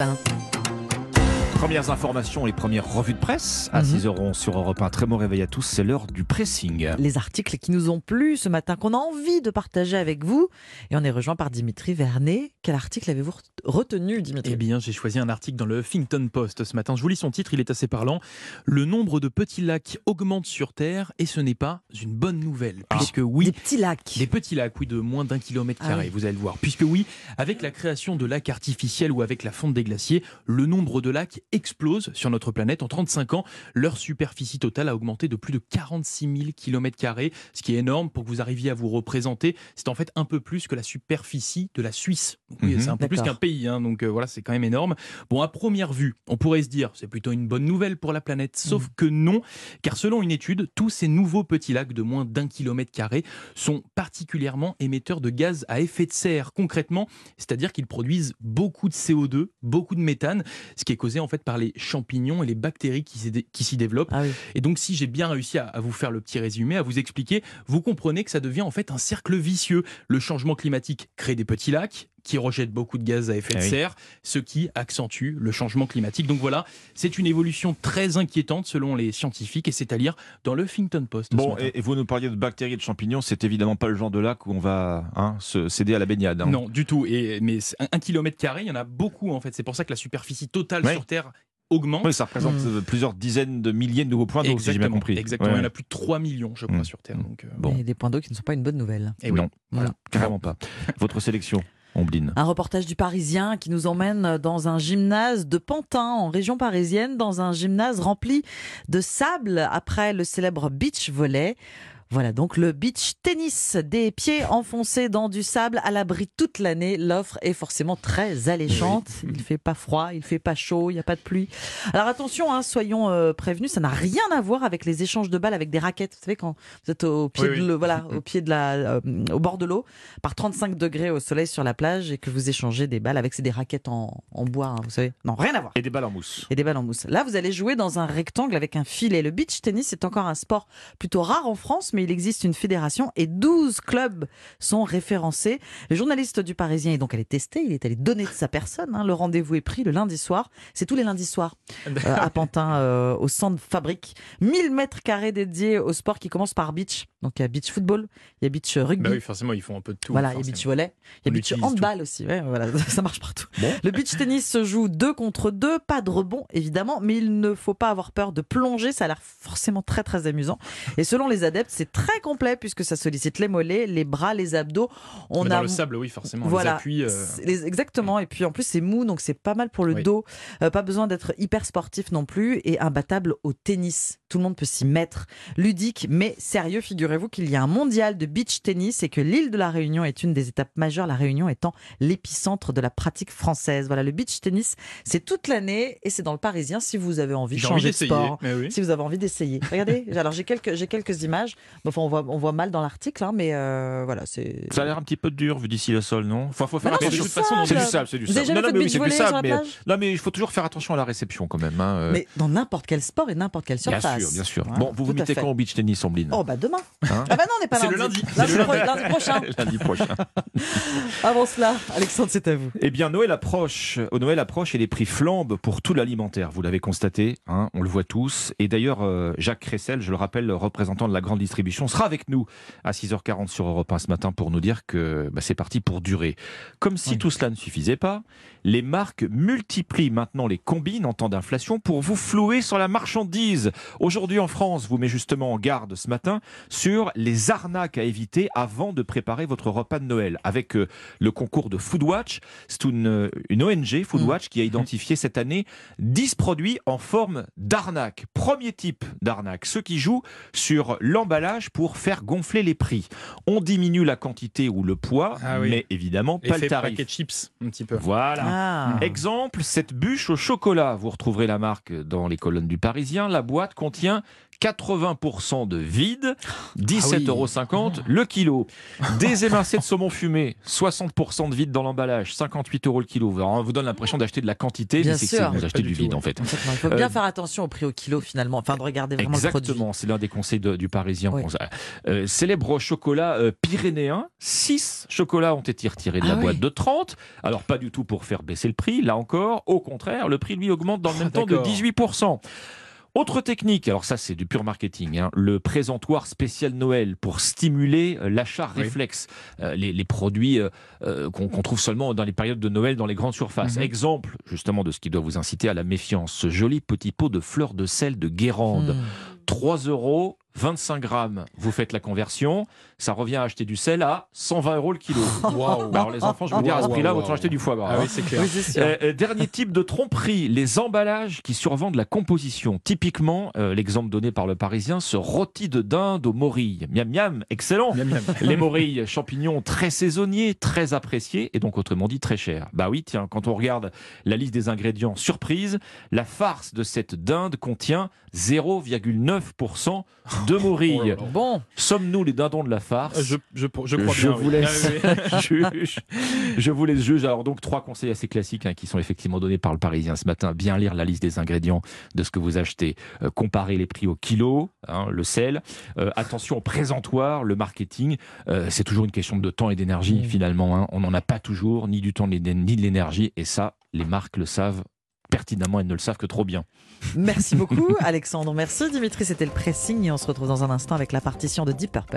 Well. Premières informations, les premières revues de presse à Mhm. 6h11 sur Europe 1. Très bon réveil à tous, c'est l'heure du pressing. Les articles qui nous ont plu ce matin, qu'on a envie de partager avec vous. Et on est rejoint par Dimitri Vernet. Quel article avez-vous ret- retenu, Dimitri? Eh bien, j'ai choisi un article dans le Huffington Post ce matin. Je vous lis son titre, il est assez parlant. Le nombre de petits lacs augmente sur Terre et ce n'est pas une bonne nouvelle. Puisque oui, Des petits lacs. des petits lacs, oui, de moins d'un kilomètre Ah carré, oui. vous allez le voir. Puisque oui, avec la création de lacs artificiels ou avec la fonte des glaciers, le nombre de lacs explose sur notre planète. En 35 ans, leur superficie totale a augmenté de plus de 46 000 kilomètres carrés, ce qui est énorme pour que vous arriviez à vous représenter. C'est en fait un peu plus que la superficie de la Suisse. Oui, Mhm. c'est un peu plus qu'un pays, hein, donc euh, voilà, c'est quand même énorme. Bon, à première vue, on pourrait se dire, c'est plutôt une bonne nouvelle pour la planète, sauf que non, car selon une étude, tous ces nouveaux petits lacs de moins d'un kilomètre carré sont particulièrement émetteurs de gaz à effet de serre. Concrètement, c'est-à-dire qu'ils produisent beaucoup de CO2, beaucoup de méthane, ce qui est causé en fait par les champignons et les bactéries qui s'y dé- qui s'y développent. Ah oui. Et donc, si j'ai bien réussi à, à vous faire le petit résumé, à vous expliquer, vous comprenez que ça devient en fait un cercle vicieux. Le changement climatique crée des petits lacs qui rejettent beaucoup de gaz à effet Ah de oui. serre, ce qui accentue le changement climatique. Donc voilà, c'est une évolution très inquiétante selon les scientifiques et c'est à lire dans le Huffington Post. ce Bon, matin. et, et vous nous parliez de bactéries et de champignons, c'est évidemment pas le genre de lac où on va hein, se céder à la baignade. hein. Non, du tout. Et, mais un, un kilomètre carré, il y en a beaucoup en fait. C'est pour ça que la superficie totale sur Terre augmente. Oui, ça représente Mm. euh, plusieurs dizaines de milliers de nouveaux points d'eau, si j'ai bien compris. exactement. Ouais. Il y en a plus de 3 millions, je crois, Mm. sur Terre. Donc, euh, Bon. Et des points d'eau qui ne sont pas une bonne nouvelle. eh oui. Non, Voilà. carrément pas. Votre sélection, Un reportage du Parisien qui nous emmène dans un gymnase de Pantin, en région parisienne, dans un gymnase rempli de sable après le célèbre beach volley. Voilà donc le beach tennis, des pieds enfoncés dans du sable à l'abri toute l'année. L'offre est forcément très alléchante. Il fait pas froid, il fait pas chaud, il n'y a pas de pluie. Alors attention, hein, soyons euh, prévenus, ça n'a rien à voir avec les échanges de balles avec des raquettes. Vous savez quand vous êtes au pied Oui, de oui. le- voilà, au pied de la, euh, au bord de l'eau, par 35 degrés au soleil sur la plage et que vous échangez des balles avec des raquettes en, en bois, hein, vous savez. Non, rien à voir. Et des balles en mousse. Et des balles en mousse. Là, vous allez jouer dans un rectangle avec un filet. Le beach tennis est encore un sport plutôt rare en France, mais il existe une fédération et 12 clubs sont référencés. Le journaliste du Parisien est donc allé tester, il est allé donner de sa personne. hein. Le rendez-vous est pris le lundi soir. C'est tous les lundis soirs euh, à Pantin, euh, au centre fabrique. 1000 mètres carrés dédiés au sport qui commence par beach. Donc il y a beach football, il y a beach rugby. Bah oui, forcément, ils font un peu de tout. Voilà, il y a beach volley, il y a beach handball aussi. Ouais, voilà, ça marche partout. Bon. Le beach tennis se joue deux contre deux, pas de rebond évidemment, mais il ne faut pas avoir peur de plonger. Ça a l'air forcément très très amusant. Et selon les adeptes, c'est très complet puisque ça sollicite les mollets, les bras, les abdos. On Mais a dans le sable, oui, forcément. voilà, Les appuis, euh, les- exactement. Et puis en plus c'est mou, donc c'est pas mal pour le Oui. dos. Euh, pas besoin d'être hyper sportif non plus et imbattable au tennis. Tout le monde peut s'y mettre. Ludique, mais sérieux. Figurez-vous qu'il y a un mondial de beach tennis et que l'île de la Réunion est une des étapes majeures. La Réunion étant l'épicentre de la pratique française. Voilà, le beach tennis, c'est toute l'année et c'est dans le Parisien. Si vous avez envie de J'ai envie changer de sport. oui. Si vous avez envie d'essayer, regardez. Alors j'ai quelques j'ai quelques images. Enfin, on voit on voit mal dans l'article, hein, mais euh, voilà, c'est. Ça a l'air un petit peu dur vu d'ici le sol, non? Enfin, faut faire Mais non, Mais c'est de du toute façon, sable. C'est du sable, c'est du non, mais oui, beach c'est du volley sur sable, la mais plage? non, mais il faut toujours faire attention à la réception quand même. hein, euh. Mais dans n'importe quel sport et n'importe quelle bien surface. sûr, bien sûr. Voilà, bon, vous vous mettez quand au beach tennis, Ombline Oh bah demain. Hein ah bah non, on n'est pas C'est lundi. le lundi. Lundi, C'est le pro- lundi prochain. Lundi prochain. Avant cela, Alexandre, c'est à vous. Eh bien, Noël approche. Au Noël approche et les prix flambent pour tout l'alimentaire. Vous l'avez constaté, hein, on le voit tous. Et d'ailleurs, euh, Jacques Cressel, je le rappelle, le représentant de la grande distribution, sera avec nous à 6h40 sur Europe 1 ce matin pour nous dire que bah, c'est parti pour durer. Comme si Oui. tout cela ne suffisait pas, les marques multiplient maintenant les combines en temps d'inflation pour vous flouer sur la marchandise. Aujourd'hui en France, vous met justement en garde ce matin sur les arnaques à éviter avant de préparer votre repas de Noël avec euh, le concours de Foodwatch. C'est une, une ONG, Foodwatch, qui a identifié cette année 10 produits en forme d'arnaque. Premier type d'arnaque, ceux qui jouent sur l'emballage pour faire gonfler les prix. On diminue la quantité ou le poids, Ah oui. mais évidemment pas le tarif. paquet chips, un petit peu. Voilà. Ah. Exemple, cette bûche au chocolat. Vous retrouverez la marque dans les colonnes du Parisien. La boîte contient 80% de vide, Ah 17,50 euros le kilo. Des émincés de saumon fumé, 60% de vide dans l'emballage, 58 euros le kilo. Alors, on vous donne l'impression d'acheter de la quantité, Bien mais c'est que sûr. c'est- vous achetez du vide en fait. Il faut bien Euh, faire attention au prix au kilo finalement, enfin de regarder vraiment le produit. Exactement, c'est l'un des conseils de- du Parisien. Oui. Euh, célèbre chocolat euh, pyrénéen, 6 chocolats ont été retirés de la Ah oui. boîte de 30. Alors pas du tout pour faire baisser le prix, là encore, au contraire, le prix lui augmente dans le même temps de d'accord. 18%. Autre technique, alors ça c'est du pur marketing, hein, le présentoir spécial Noël pour stimuler euh, l'achat Oui. réflexe. Euh, les, les produits euh, qu'on trouve seulement dans les périodes de Noël dans les grandes surfaces. Mhm. Exemple justement de ce qui doit vous inciter à la méfiance. Ce joli petit pot de fleurs de sel de Guérande. Hmm. 3 euros, 25 grammes. Vous faites la conversion, ça revient à acheter du sel à 120 euros le kilo. Waouh. Bah alors les enfants, je veux dire, à ce prix-là, autant acheter du foie gras. Ah hein. oui, c'est clair. Oui. Euh, euh, dernier type de tromperie, les emballages qui survendent la composition. Typiquement, euh, l'exemple donné par le Parisien, ce rôti de dinde aux morilles. Miam miam, excellent. Miam, miam. Les morilles, champignons très saisonniers, très appréciés et donc autrement dit très chers. Bah oui, tiens, quand on regarde la liste des ingrédients, surprise, la farce de cette dinde contient 0,9% de. Oh là. Bon, Sommes-nous les dindons de la farce Je, je, je crois je bien. vous oui. laisse Ah juge. Je vous laisse juge. Alors donc trois conseils assez classiques hein, qui sont effectivement donnés par le Parisien ce matin. Bien lire la liste des ingrédients de ce que vous achetez. Euh, comparer les prix au kilo, hein, le sel. Euh, attention au présentoir, le marketing. Euh, c'est toujours une question de temps et d'énergie Mmh. finalement. hein. On n'en a pas toujours ni du temps ni de ni de l'énergie. Et ça, les marques le savent pertinemment. Elles ne le savent que trop bien. merci beaucoup Alexandre. Merci Dimitri, c'était le pressing et on se retrouve dans un instant avec la partition de Deep Purple.